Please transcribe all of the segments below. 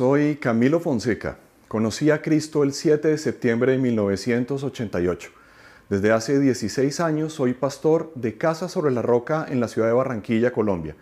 soy Camilo Fonseca. Conocí a Cristo el 7 de septiembre de 1988. Desde hace 16 años soy pastor de Casa sobre la Roca en la ciudad de Barranquilla, Colombia.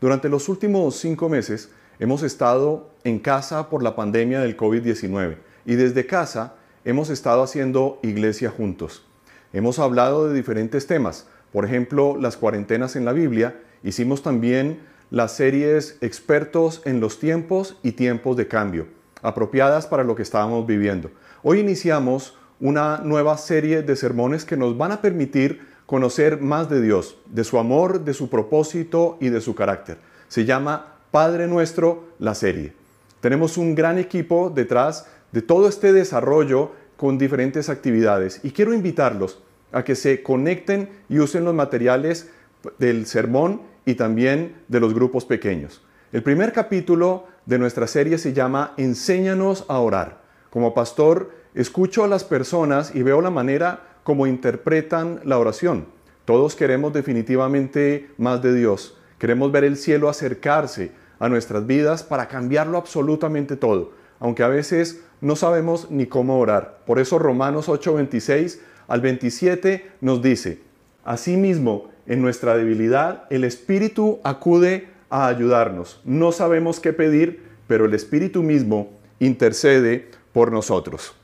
Durante los últimos cinco meses hemos estado en casa por la pandemia del COVID-19 y desde casa hemos estado haciendo iglesia juntos. Hemos hablado de diferentes temas, por ejemplo, las cuarentenas en la Biblia. Hicimos también las series Expertos en los tiempos y tiempos de cambio, apropiadas para lo que estábamos viviendo. Hoy iniciamos una nueva serie de sermones que nos van a permitir conocer más de Dios, de su amor, de su propósito y de su carácter. Se llama Padre Nuestro la serie. Tenemos un gran equipo detrás de todo este desarrollo con diferentes actividades y quiero invitarlos a que se conecten y usen los materiales del sermón y también de los grupos pequeños. El primer capítulo de nuestra serie se llama Enséñanos a orar. Como pastor, escucho a las personas y veo la manera como interpretan la oración. Todos queremos definitivamente más de Dios. Queremos ver el cielo acercarse a nuestras vidas para cambiarlo absolutamente todo, aunque a veces no sabemos ni cómo orar. Por eso Romanos 8:26 al 27 nos dice, Asimismo, en nuestra debilidad, el Espíritu acude a ayudarnos. No sabemos qué pedir, pero el Espíritu mismo intercede por nosotros.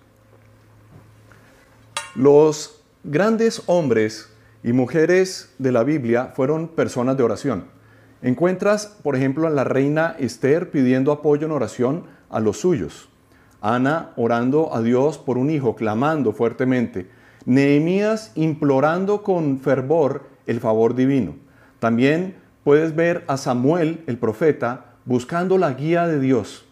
Los grandes hombres y mujeres de la Biblia fueron personas de oración. Encuentras, por ejemplo, a la reina Esther pidiendo apoyo en oración a los suyos. Ana orando a Dios por un hijo, clamando fuertemente. Nehemías implorando con fervor el favor divino. También puedes ver a Samuel, el profeta, buscando la guía de Dios.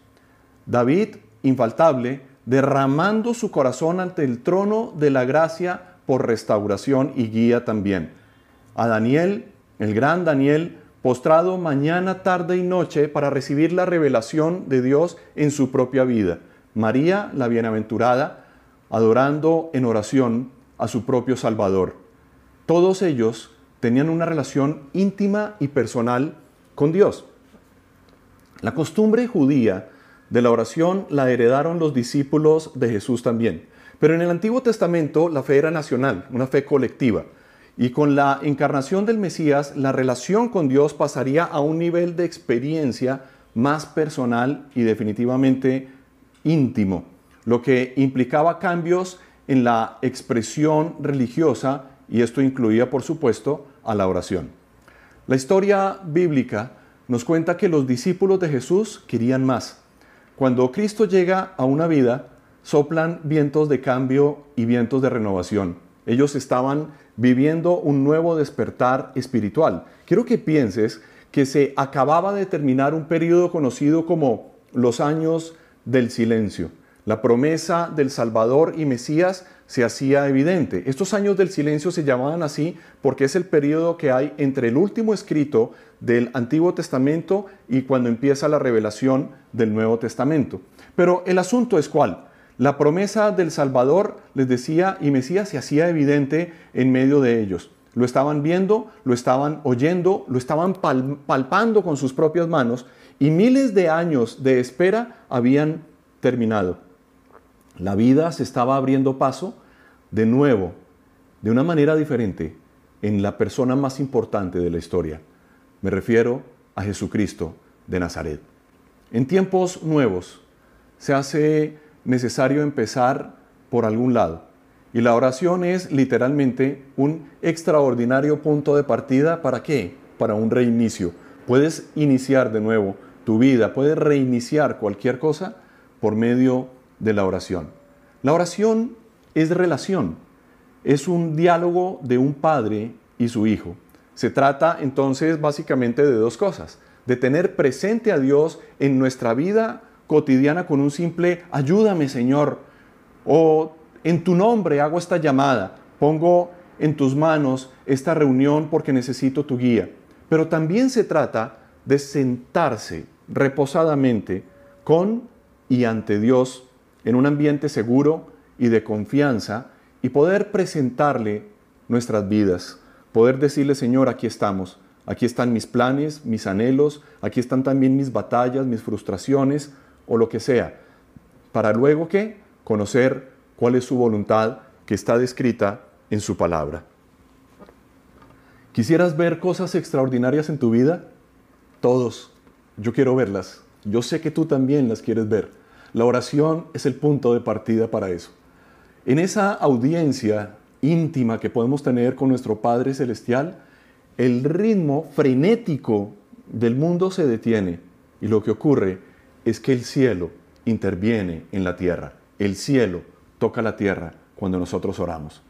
David, infaltable, derramando su corazón ante el trono de la gracia por restauración y guía también. A Daniel, el gran Daniel, postrado mañana, tarde y noche para recibir la revelación de Dios en su propia vida. María, la bienaventurada, adorando en oración a su propio Salvador. Todos ellos tenían una relación íntima y personal con Dios. La costumbre judía de la oración la heredaron los discípulos de Jesús también. Pero en el Antiguo Testamento la fe era nacional, una fe colectiva. Y con la encarnación del Mesías, la relación con Dios pasaría a un nivel de experiencia más personal y definitivamente íntimo, lo que implicaba cambios en la expresión religiosa y esto incluía, por supuesto, a la oración. La historia bíblica nos cuenta que los discípulos de Jesús querían más. Cuando Cristo llega a una vida, soplan vientos de cambio y vientos de renovación. Ellos estaban viviendo un nuevo despertar espiritual. Quiero que pienses que se acababa de terminar un periodo conocido como los años del silencio. La promesa del Salvador y Mesías se hacía evidente. Estos años del silencio se llamaban así porque es el periodo que hay entre el último escrito del Antiguo Testamento y cuando empieza la revelación del Nuevo Testamento. Pero el asunto es cuál. La promesa del Salvador, les decía, y Mesías se hacía evidente en medio de ellos. Lo estaban viendo, lo estaban oyendo, lo estaban palpando con sus propias manos y miles de años de espera habían terminado. La vida se estaba abriendo paso de nuevo, de una manera diferente, en la persona más importante de la historia. Me refiero a Jesucristo de Nazaret. En tiempos nuevos se hace necesario empezar por algún lado. Y la oración es literalmente un extraordinario punto de partida para qué? Para un reinicio. Puedes iniciar de nuevo tu vida, puedes reiniciar cualquier cosa por medio de la oración. La oración es relación, es un diálogo de un padre y su hijo. Se trata entonces básicamente de dos cosas, de tener presente a Dios en nuestra vida cotidiana con un simple ayúdame Señor, o en tu nombre hago esta llamada, pongo en tus manos esta reunión porque necesito tu guía. Pero también se trata de sentarse reposadamente con y ante Dios en un ambiente seguro y de confianza y poder presentarle nuestras vidas, poder decirle, Señor, aquí estamos, aquí están mis planes, mis anhelos, aquí están también mis batallas, mis frustraciones, o lo que sea, para luego que conocer cuál es su voluntad que está descrita en su palabra. ¿Quisieras ver cosas extraordinarias en tu vida? Todos. Yo quiero verlas. Yo sé que tú también las quieres ver. La oración es el punto de partida para eso. En esa audiencia íntima que podemos tener con nuestro Padre Celestial, el ritmo frenético del mundo se detiene y lo que ocurre es que el cielo interviene en la tierra. El cielo toca la tierra cuando nosotros oramos.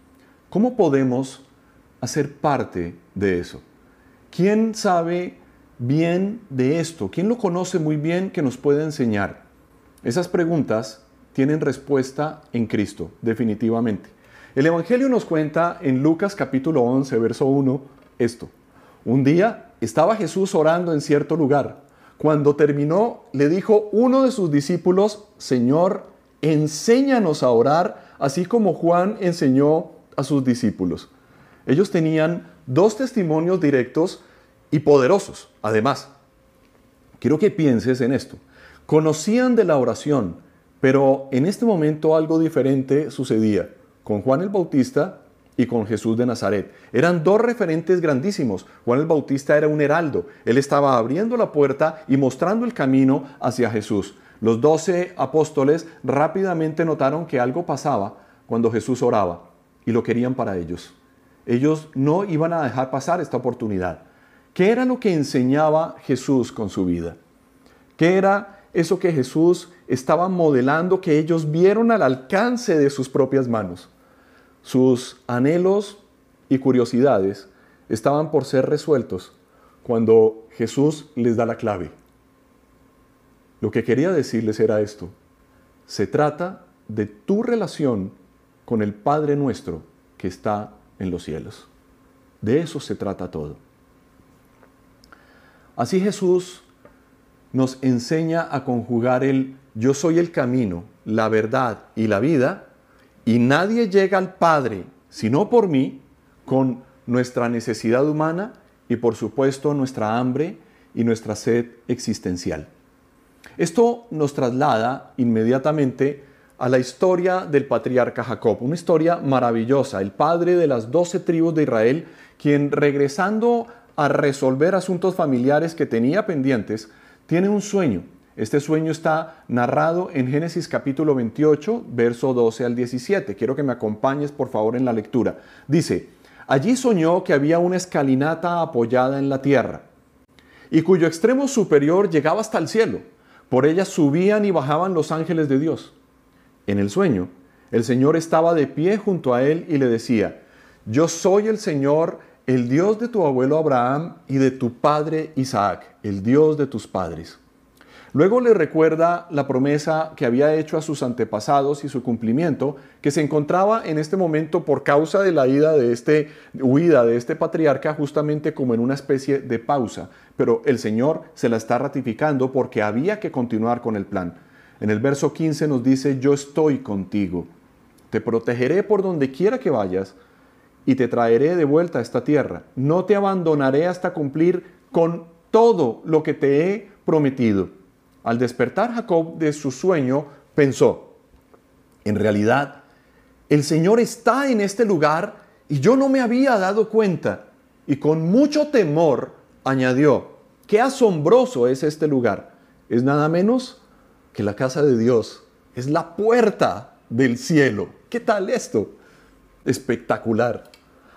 ¿Cómo podemos hacer parte de eso? ¿Quién sabe bien de esto? ¿Quién lo conoce muy bien que nos puede enseñar? Esas preguntas tienen respuesta en Cristo, definitivamente. El Evangelio nos cuenta en Lucas capítulo 11, verso 1, esto. Un día estaba Jesús orando en cierto lugar. Cuando terminó, le dijo uno de sus discípulos, Señor, enséñanos a orar, así como Juan enseñó a sus discípulos. Ellos tenían dos testimonios directos y poderosos, además. Quiero que pienses en esto. Conocían de la oración, pero en este momento algo diferente sucedía con Juan el Bautista y con Jesús de Nazaret. Eran dos referentes grandísimos. Juan el Bautista era un heraldo. Él estaba abriendo la puerta y mostrando el camino hacia Jesús. Los doce apóstoles rápidamente notaron que algo pasaba cuando Jesús oraba y lo querían para ellos. Ellos no iban a dejar pasar esta oportunidad. ¿Qué era lo que enseñaba Jesús con su vida? ¿Qué era eso que Jesús estaba modelando que ellos vieron al alcance de sus propias manos? Sus anhelos y curiosidades estaban por ser resueltos cuando Jesús les da la clave. Lo que quería decirles era esto. Se trata de tu relación con el Padre nuestro que está en los cielos. De eso se trata todo. Así Jesús nos enseña a conjugar el yo soy el camino, la verdad y la vida, y nadie llega al Padre sino por mí, con nuestra necesidad humana y por supuesto nuestra hambre y nuestra sed existencial. Esto nos traslada inmediatamente a la historia del patriarca Jacob, una historia maravillosa, el padre de las doce tribus de Israel, quien regresando a resolver asuntos familiares que tenía pendientes, tiene un sueño este sueño está narrado en Génesis capítulo 28, verso 12 al 17. Quiero que me acompañes por favor en la lectura. Dice, allí soñó que había una escalinata apoyada en la tierra y cuyo extremo superior llegaba hasta el cielo. Por ella subían y bajaban los ángeles de Dios. En el sueño, el Señor estaba de pie junto a él y le decía, yo soy el Señor, el Dios de tu abuelo Abraham y de tu padre Isaac, el Dios de tus padres. Luego le recuerda la promesa que había hecho a sus antepasados y su cumplimiento, que se encontraba en este momento por causa de la ida de este, huida de este patriarca justamente como en una especie de pausa. Pero el Señor se la está ratificando porque había que continuar con el plan. En el verso 15 nos dice, yo estoy contigo, te protegeré por donde quiera que vayas y te traeré de vuelta a esta tierra. No te abandonaré hasta cumplir con todo lo que te he prometido. Al despertar Jacob de su sueño, pensó, en realidad, el Señor está en este lugar y yo no me había dado cuenta. Y con mucho temor añadió, qué asombroso es este lugar. Es nada menos que la casa de Dios. Es la puerta del cielo. ¿Qué tal esto? Espectacular.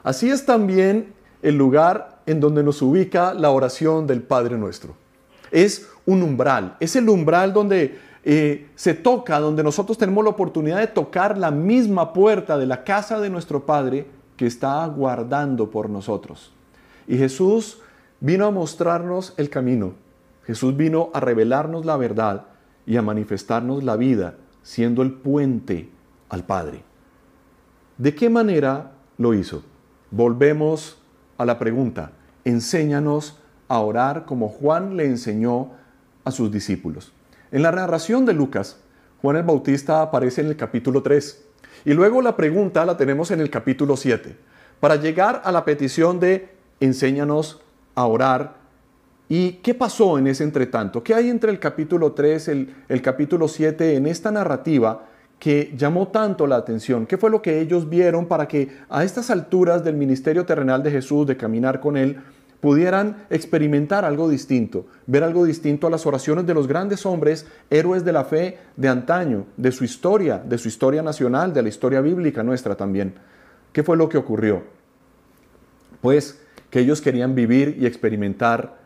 Así es también el lugar en donde nos ubica la oración del Padre nuestro. Es un umbral. Es el umbral donde eh, se toca, donde nosotros tenemos la oportunidad de tocar la misma puerta de la casa de nuestro Padre que está aguardando por nosotros. Y Jesús vino a mostrarnos el camino. Jesús vino a revelarnos la verdad y a manifestarnos la vida, siendo el puente al Padre. ¿De qué manera lo hizo? Volvemos a la pregunta. Enséñanos a orar como Juan le enseñó a sus discípulos. En la narración de Lucas, Juan el Bautista aparece en el capítulo 3 y luego la pregunta la tenemos en el capítulo 7. Para llegar a la petición de enséñanos a orar, ¿Y qué pasó en ese entretanto? ¿Qué hay entre el capítulo 3 y el, capítulo 7 en esta narrativa que llamó tanto la atención? ¿Qué fue lo que ellos vieron para que a estas alturas del ministerio terrenal de Jesús, de caminar con Él, pudieran experimentar algo distinto, ver algo distinto a las oraciones de los grandes hombres, héroes de la fe de antaño, de su historia, de su historia nacional, de la historia bíblica nuestra también? ¿Qué fue lo que ocurrió? Pues que ellos querían vivir y experimentar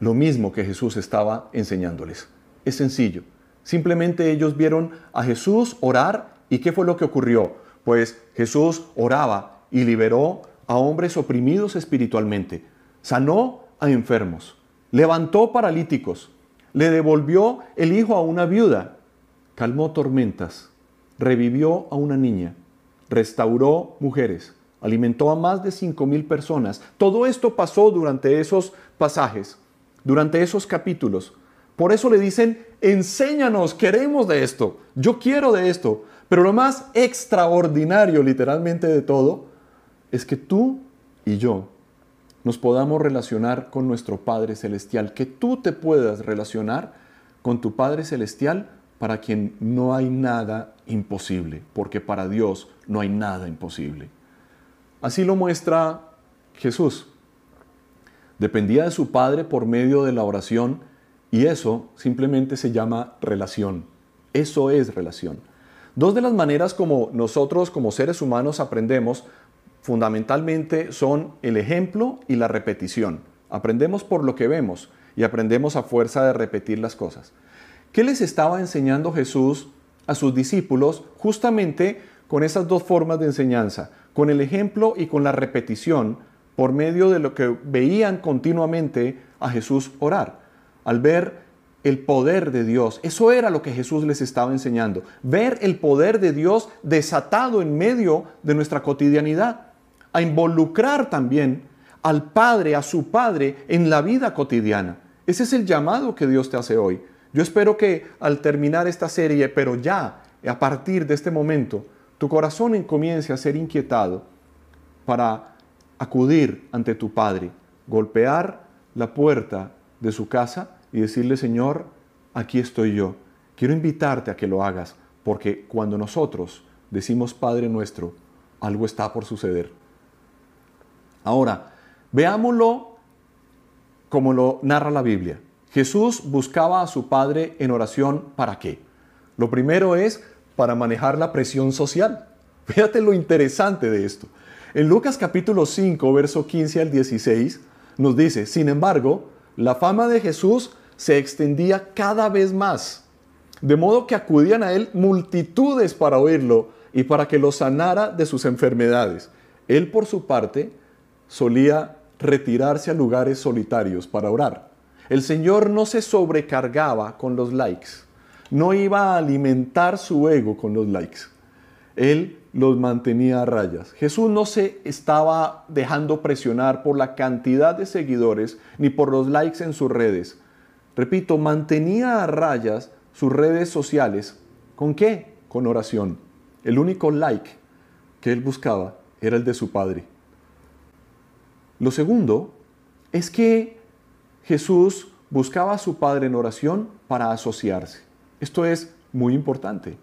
lo mismo que Jesús estaba enseñándoles. Es sencillo. Simplemente ellos vieron a Jesús orar y ¿qué fue lo que ocurrió? Pues Jesús oraba y liberó a hombres oprimidos espiritualmente, sanó a enfermos, levantó paralíticos, le devolvió el hijo a una viuda, calmó tormentas, revivió a una niña, restauró mujeres, alimentó a más de cinco mil personas. Todo esto pasó durante esos pasajes durante esos capítulos. Por eso le dicen, enséñanos, queremos de esto, yo quiero de esto. Pero lo más extraordinario literalmente de todo es que tú y yo nos podamos relacionar con nuestro Padre Celestial, que tú te puedas relacionar con tu Padre Celestial para quien no hay nada imposible, porque para Dios no hay nada imposible. Así lo muestra Jesús. Dependía de su Padre por medio de la oración y eso simplemente se llama relación. Eso es relación. Dos de las maneras como nosotros como seres humanos aprendemos fundamentalmente son el ejemplo y la repetición. Aprendemos por lo que vemos y aprendemos a fuerza de repetir las cosas. ¿Qué les estaba enseñando Jesús a sus discípulos justamente con esas dos formas de enseñanza? Con el ejemplo y con la repetición por medio de lo que veían continuamente a Jesús orar, al ver el poder de Dios. Eso era lo que Jesús les estaba enseñando, ver el poder de Dios desatado en medio de nuestra cotidianidad, a involucrar también al Padre, a su Padre en la vida cotidiana. Ese es el llamado que Dios te hace hoy. Yo espero que al terminar esta serie, pero ya a partir de este momento, tu corazón comience a ser inquietado para acudir ante tu Padre, golpear la puerta de su casa y decirle, Señor, aquí estoy yo. Quiero invitarte a que lo hagas, porque cuando nosotros decimos Padre nuestro, algo está por suceder. Ahora, veámoslo como lo narra la Biblia. Jesús buscaba a su Padre en oración para qué? Lo primero es para manejar la presión social. Fíjate lo interesante de esto. En Lucas capítulo 5, verso 15 al 16, nos dice, sin embargo, la fama de Jesús se extendía cada vez más, de modo que acudían a él multitudes para oírlo y para que lo sanara de sus enfermedades. Él, por su parte, solía retirarse a lugares solitarios para orar. El Señor no se sobrecargaba con los likes, no iba a alimentar su ego con los likes. Él los mantenía a rayas. Jesús no se estaba dejando presionar por la cantidad de seguidores ni por los likes en sus redes. Repito, mantenía a rayas sus redes sociales. ¿Con qué? Con oración. El único like que él buscaba era el de su Padre. Lo segundo es que Jesús buscaba a su Padre en oración para asociarse. Esto es muy importante.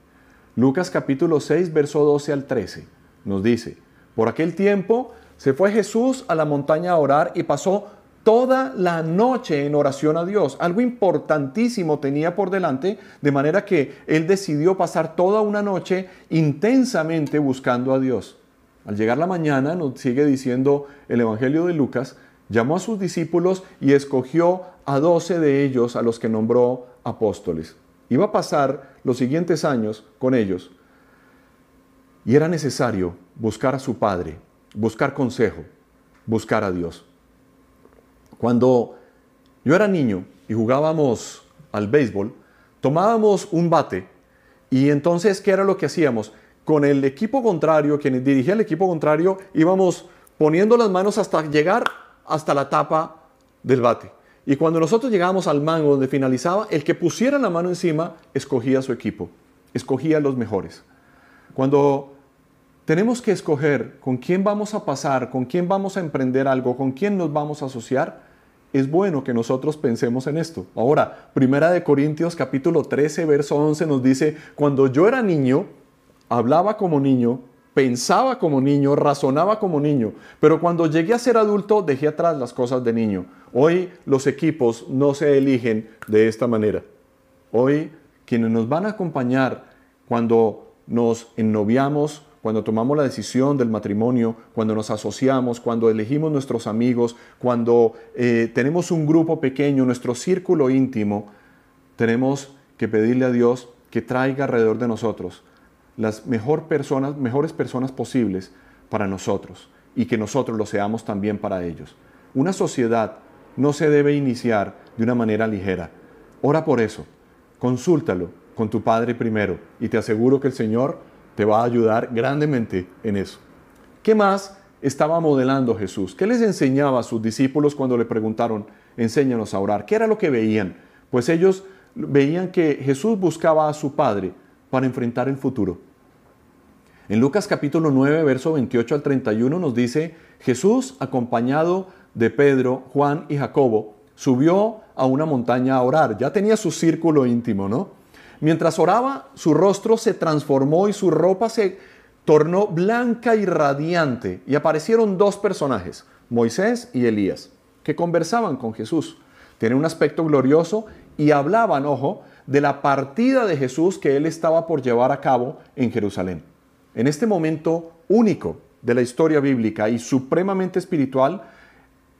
Lucas capítulo 6, verso 12 al 13 nos dice, por aquel tiempo se fue Jesús a la montaña a orar y pasó toda la noche en oración a Dios. Algo importantísimo tenía por delante, de manera que él decidió pasar toda una noche intensamente buscando a Dios. Al llegar la mañana, nos sigue diciendo el Evangelio de Lucas, llamó a sus discípulos y escogió a doce de ellos a los que nombró apóstoles. Iba a pasar los siguientes años con ellos. Y era necesario buscar a su padre, buscar consejo, buscar a Dios. Cuando yo era niño y jugábamos al béisbol, tomábamos un bate y entonces, ¿qué era lo que hacíamos? Con el equipo contrario, quien dirigía el equipo contrario, íbamos poniendo las manos hasta llegar hasta la tapa del bate. Y cuando nosotros llegábamos al mango donde finalizaba, el que pusiera la mano encima escogía su equipo, escogía los mejores. Cuando tenemos que escoger con quién vamos a pasar, con quién vamos a emprender algo, con quién nos vamos a asociar, es bueno que nosotros pensemos en esto. Ahora, Primera de Corintios capítulo 13, verso 11 nos dice, cuando yo era niño, hablaba como niño, pensaba como niño, razonaba como niño, pero cuando llegué a ser adulto dejé atrás las cosas de niño. Hoy los equipos no se eligen de esta manera. Hoy quienes nos van a acompañar cuando nos ennoviamos, cuando tomamos la decisión del matrimonio, cuando nos asociamos, cuando elegimos nuestros amigos, cuando eh, tenemos un grupo pequeño, nuestro círculo íntimo, tenemos que pedirle a Dios que traiga alrededor de nosotros las mejores personas posibles para nosotros y que nosotros lo seamos también para ellos. Una sociedad no se debe iniciar de una manera ligera. Ora por eso, consúltalo con tu Padre primero y te aseguro que el Señor te va a ayudar grandemente en eso. ¿Qué más estaba modelando Jesús? ¿Qué les enseñaba a sus discípulos cuando le preguntaron, enséñanos a orar? ¿Qué era lo que veían? Pues ellos veían que Jesús buscaba a su Padre para enfrentar el futuro. En Lucas capítulo 9, verso 28 al 31 nos dice, Jesús, acompañado de Pedro, Juan y Jacobo, subió a una montaña a orar. Ya tenía su círculo íntimo, ¿no? Mientras oraba, su rostro se transformó y su ropa se tornó blanca y radiante. Y aparecieron dos personajes, Moisés y Elías, que conversaban con Jesús. Tienen un aspecto glorioso y hablaban, ojo, de la partida de Jesús que él estaba por llevar a cabo en Jerusalén. En este momento único de la historia bíblica y supremamente espiritual,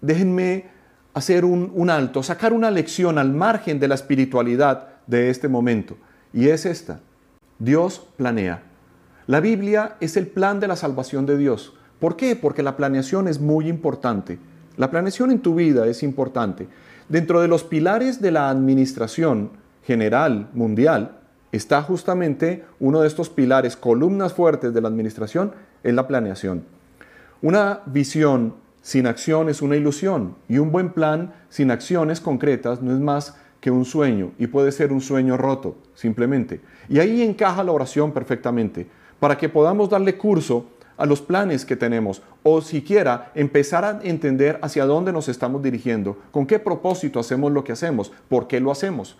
déjenme hacer un, alto, sacar una lección al margen de la espiritualidad de este momento. Y es esta. Dios planea. La Biblia es el plan de la salvación de Dios. ¿Por qué? Porque la planeación es muy importante. La planeación en tu vida es importante. Dentro de los pilares de la administración general mundial está justamente uno de estos pilares, columnas fuertes de la administración, es la planeación. Una visión sin acción es una ilusión y un buen plan sin acciones concretas no es más que un sueño y puede ser un sueño roto, simplemente. Y ahí encaja la oración perfectamente, para que podamos darle curso a los planes que tenemos o siquiera empezar a entender hacia dónde nos estamos dirigiendo, con qué propósito hacemos lo que hacemos, por qué lo hacemos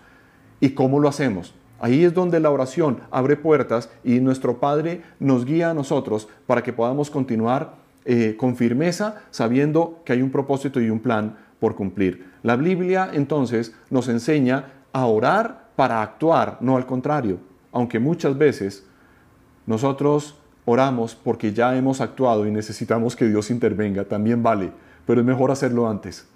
y cómo lo hacemos. Ahí es donde la oración abre puertas y nuestro Padre nos guía a nosotros para que podamos continuar eh, con firmeza sabiendo que hay un propósito y un plan por cumplir. La Biblia entonces nos enseña a orar para actuar, no al contrario, aunque muchas veces nosotros oramos porque ya hemos actuado y necesitamos que Dios intervenga, también vale, pero es mejor hacerlo antes.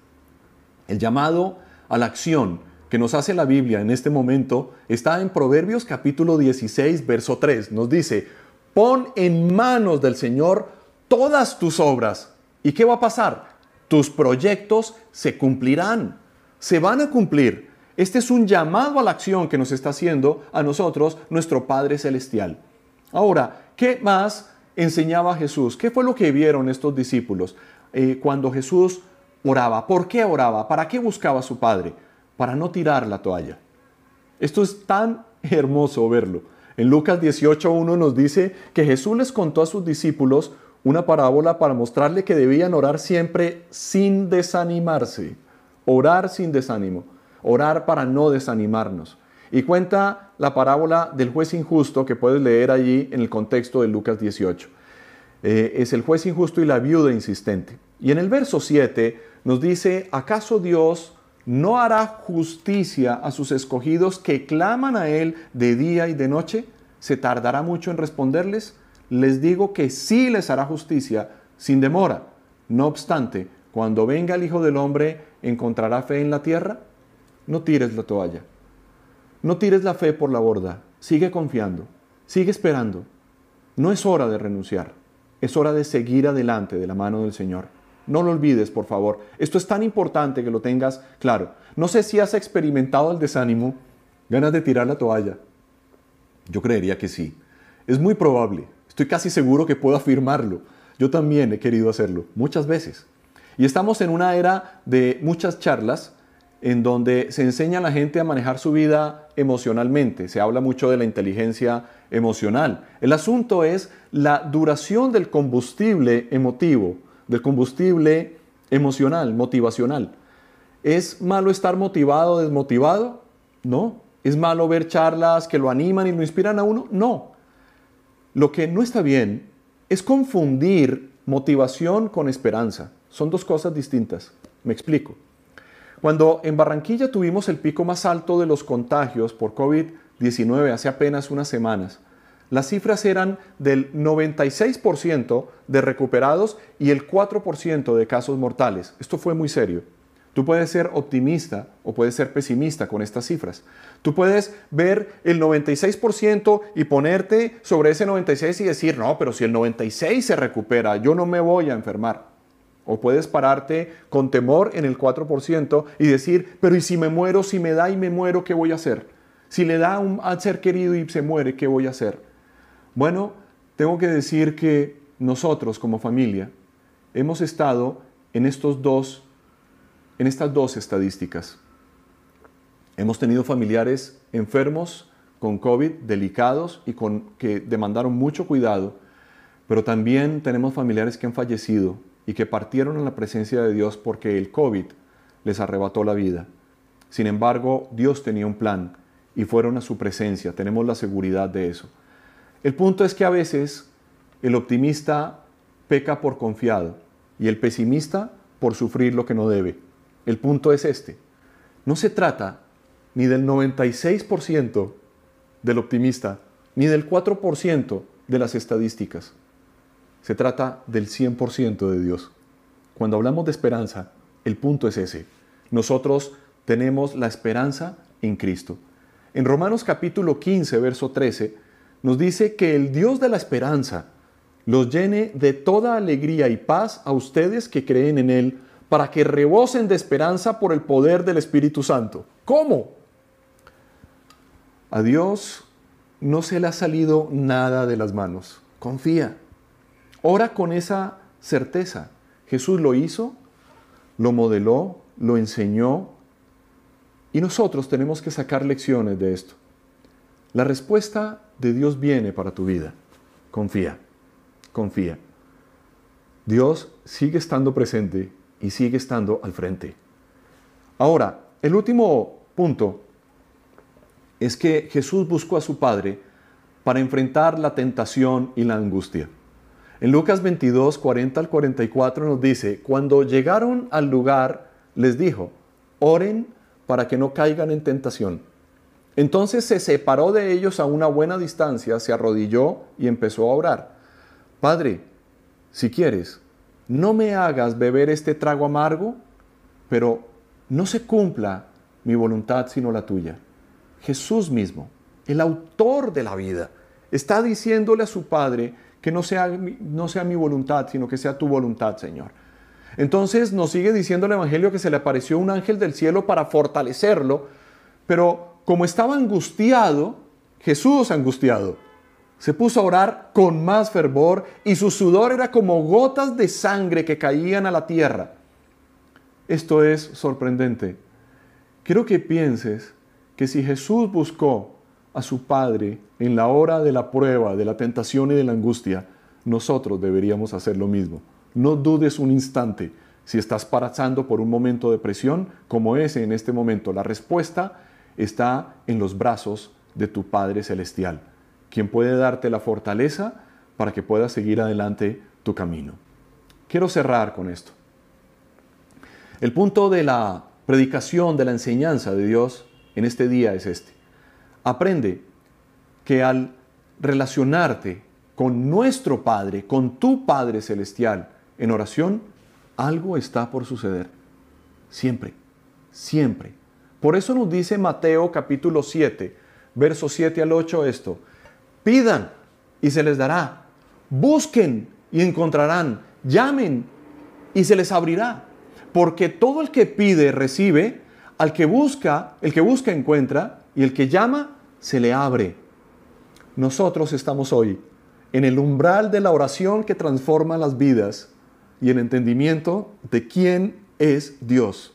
El llamado a la acción que nos hace la Biblia en este momento está en Proverbios capítulo 16, verso 3. Nos dice, pon en manos del Señor todas tus obras. ¿Y qué va a pasar? Tus proyectos se cumplirán, se van a cumplir. Este es un llamado a la acción que nos está haciendo a nosotros nuestro Padre Celestial. Ahora, ¿qué más enseñaba Jesús? ¿Qué fue lo que vieron estos discípulos eh, cuando Jesús oraba? ¿Por qué oraba? ¿Para qué buscaba a su Padre? Para no tirar la toalla. Esto es tan hermoso verlo. En Lucas 18.1 nos dice que Jesús les contó a sus discípulos una parábola para mostrarle que debían orar siempre sin desanimarse. Orar sin desánimo. Orar para no desanimarnos. Y cuenta la parábola del juez injusto que puedes leer allí en el contexto de Lucas 18. Eh, es el juez injusto y la viuda insistente. Y en el verso 7 nos dice, ¿acaso Dios ¿no hará justicia a sus escogidos que claman a Él de día y de noche? ¿Se tardará mucho en responderles? Les digo que sí les hará justicia sin demora. No obstante, cuando venga el Hijo del Hombre, ¿encontrará fe en la tierra? No tires la toalla. No tires la fe por la borda. Sigue confiando. Sigue esperando. No es hora de renunciar. Es hora de seguir adelante de la mano del Señor. No lo olvides, por favor. Esto es tan importante que lo tengas claro. No sé si has experimentado el desánimo, ganas de tirar la toalla. Yo creería que sí. Es muy probable. Estoy casi seguro que puedo afirmarlo. Yo también he querido hacerlo muchas veces. Y estamos en una era de muchas charlas en donde se enseña a la gente a manejar su vida emocionalmente. Se habla mucho de la inteligencia emocional. El asunto es la duración del combustible emotivo del combustible emocional, motivacional. ¿Es malo estar motivado o desmotivado? No. ¿Es malo ver charlas que lo animan y lo inspiran a uno? No. Lo que no está bien es confundir motivación con esperanza. Son dos cosas distintas. Me explico. Cuando en Barranquilla tuvimos el pico más alto de los contagios por COVID-19 hace apenas unas semanas, las cifras eran del 96% de recuperados y el 4% de casos mortales. Esto fue muy serio. Tú puedes ser optimista o puedes ser pesimista con estas cifras. Tú puedes ver el 96% y ponerte sobre ese 96 y decir, no, pero si el 96 se recupera, yo no me voy a enfermar. O puedes pararte con temor en el 4% y decir, pero ¿y si me muero, si me da y me muero, qué voy a hacer? Si le da un, al ser querido y se muere, ¿qué voy a hacer? Bueno, tengo que decir que nosotros como familia hemos estado en estos dos en estas dos estadísticas. Hemos tenido familiares enfermos con COVID, delicados y con, que demandaron mucho cuidado, pero también tenemos familiares que han fallecido y que partieron en la presencia de Dios porque el COVID les arrebató la vida. Sin embargo, Dios tenía un plan y fueron a su presencia, tenemos la seguridad de eso. El punto es que a veces el optimista peca por confiado y el pesimista por sufrir lo que no debe. El punto es este. No se trata ni del 96% del optimista, ni del 4% de las estadísticas. Se trata del 100% de Dios. Cuando hablamos de esperanza, el punto es ese. Nosotros tenemos la esperanza en Cristo. En Romanos capítulo 15, verso 13, nos dice que el Dios de la esperanza los llene de toda alegría y paz a ustedes que creen en Él para que rebosen de esperanza por el poder del Espíritu Santo. ¿Cómo? A Dios no se le ha salido nada de las manos. Confía. Ora con esa certeza. Jesús lo hizo, lo modeló, lo enseñó y nosotros tenemos que sacar lecciones de esto. La respuesta de Dios viene para tu vida. Confía, confía. Dios sigue estando presente y sigue estando al frente. Ahora, el último punto es que Jesús buscó a su Padre para enfrentar la tentación y la angustia. En Lucas 22, 40 al 44 nos dice, cuando llegaron al lugar, les dijo, oren para que no caigan en tentación. Entonces se separó de ellos a una buena distancia, se arrodilló y empezó a orar. Padre, si quieres, no me hagas beber este trago amargo, pero no se cumpla mi voluntad sino la tuya. Jesús mismo, el autor de la vida, está diciéndole a su Padre que no sea, no sea mi voluntad, sino que sea tu voluntad, Señor. Entonces nos sigue diciendo el Evangelio que se le apareció un ángel del cielo para fortalecerlo, pero como estaba angustiado, Jesús angustiado, se puso a orar con más fervor y su sudor era como gotas de sangre que caían a la tierra. Esto es sorprendente. Quiero que pienses que si Jesús buscó a su Padre en la hora de la prueba, de la tentación y de la angustia, nosotros deberíamos hacer lo mismo. No dudes un instante si estás pasando por un momento de presión como ese en este momento. La respuesta está en los brazos de tu Padre Celestial quien puede darte la fortaleza para que puedas seguir adelante tu camino. Quiero cerrar con esto. El punto de la predicación, de la enseñanza de Dios en este día es este. Aprende que al relacionarte con nuestro Padre, con tu Padre Celestial en oración, algo está por suceder. Siempre, siempre. Por eso nos dice Mateo capítulo 7, versos 7 al 8 esto. Pidan y se les dará. Busquen y encontrarán. Llamen y se les abrirá. Porque todo el que pide recibe, al que busca, el que busca encuentra, y el que llama se le abre. Nosotros estamos hoy en el umbral de la oración que transforma las vidas y el entendimiento de quién es Dios.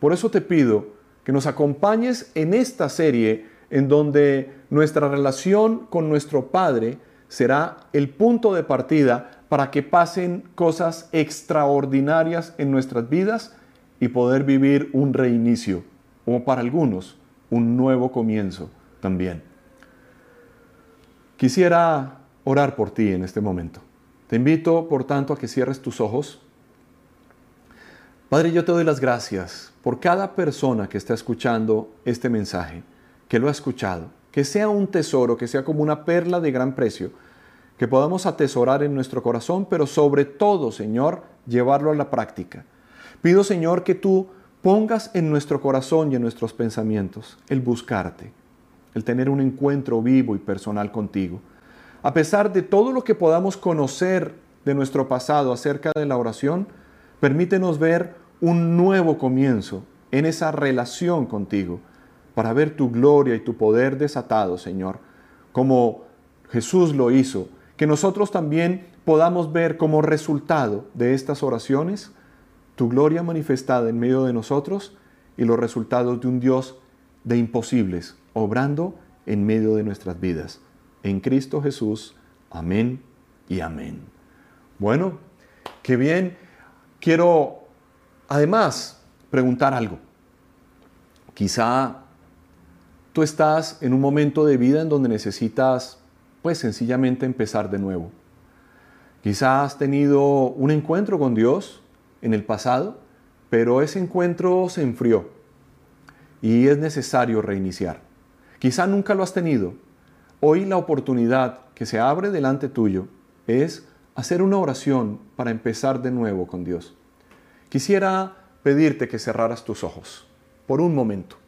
Por eso te pido que nos acompañes en esta serie en donde nuestra relación con nuestro Padre será el punto de partida para que pasen cosas extraordinarias en nuestras vidas y poder vivir un reinicio, o para algunos, un nuevo comienzo también. Quisiera orar por ti en este momento. Te invito, por tanto, a que cierres tus ojos. Padre, yo te doy las gracias por cada persona que está escuchando este mensaje, que lo ha escuchado, que sea un tesoro, que sea como una perla de gran precio, que podamos atesorar en nuestro corazón, pero sobre todo, Señor, llevarlo a la práctica. Pido, Señor, que tú pongas en nuestro corazón y en nuestros pensamientos el buscarte, el tener un encuentro vivo y personal contigo. A pesar de todo lo que podamos conocer de nuestro pasado acerca de la oración, permítenos ver un nuevo comienzo en esa relación contigo, para ver tu gloria y tu poder desatado, Señor, como Jesús lo hizo, que nosotros también podamos ver como resultado de estas oraciones tu gloria manifestada en medio de nosotros y los resultados de un Dios de imposibles, obrando en medio de nuestras vidas. En Cristo Jesús, amén y amén. Bueno, qué bien. Quiero además preguntar algo. Quizá tú estás en un momento de vida en donde necesitas, pues sencillamente empezar de nuevo. Quizás has tenido un encuentro con Dios en el pasado, pero ese encuentro se enfrió y es necesario reiniciar. Quizá nunca lo has tenido. Hoy la oportunidad que se abre delante tuyo es hacer una oración para empezar de nuevo con Dios. Quisiera pedirte que cerraras tus ojos por un momento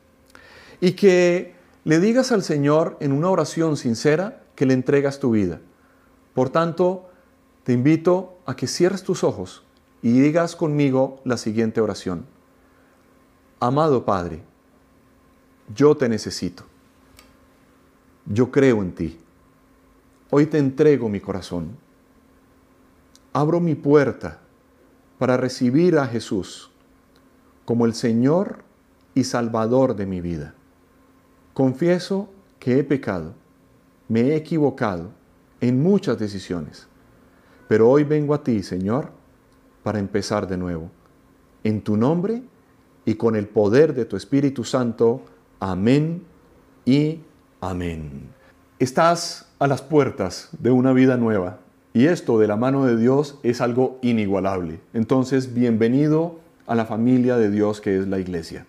y que le digas al Señor en una oración sincera que le entregas tu vida. Por tanto, te invito a que cierres tus ojos y digas conmigo la siguiente oración. Amado Padre, yo te necesito. Yo creo en ti. Hoy te entrego mi corazón. Abro mi puerta para recibir a Jesús como el Señor y Salvador de mi vida. Confieso que he pecado, me he equivocado en muchas decisiones, pero hoy vengo a ti, Señor, para empezar de nuevo. En tu nombre y con el poder de tu Espíritu Santo. Amén y amén. Estás a las puertas de una vida nueva y esto de la mano de Dios es algo inigualable. Entonces, bienvenido a la familia de Dios que es la iglesia.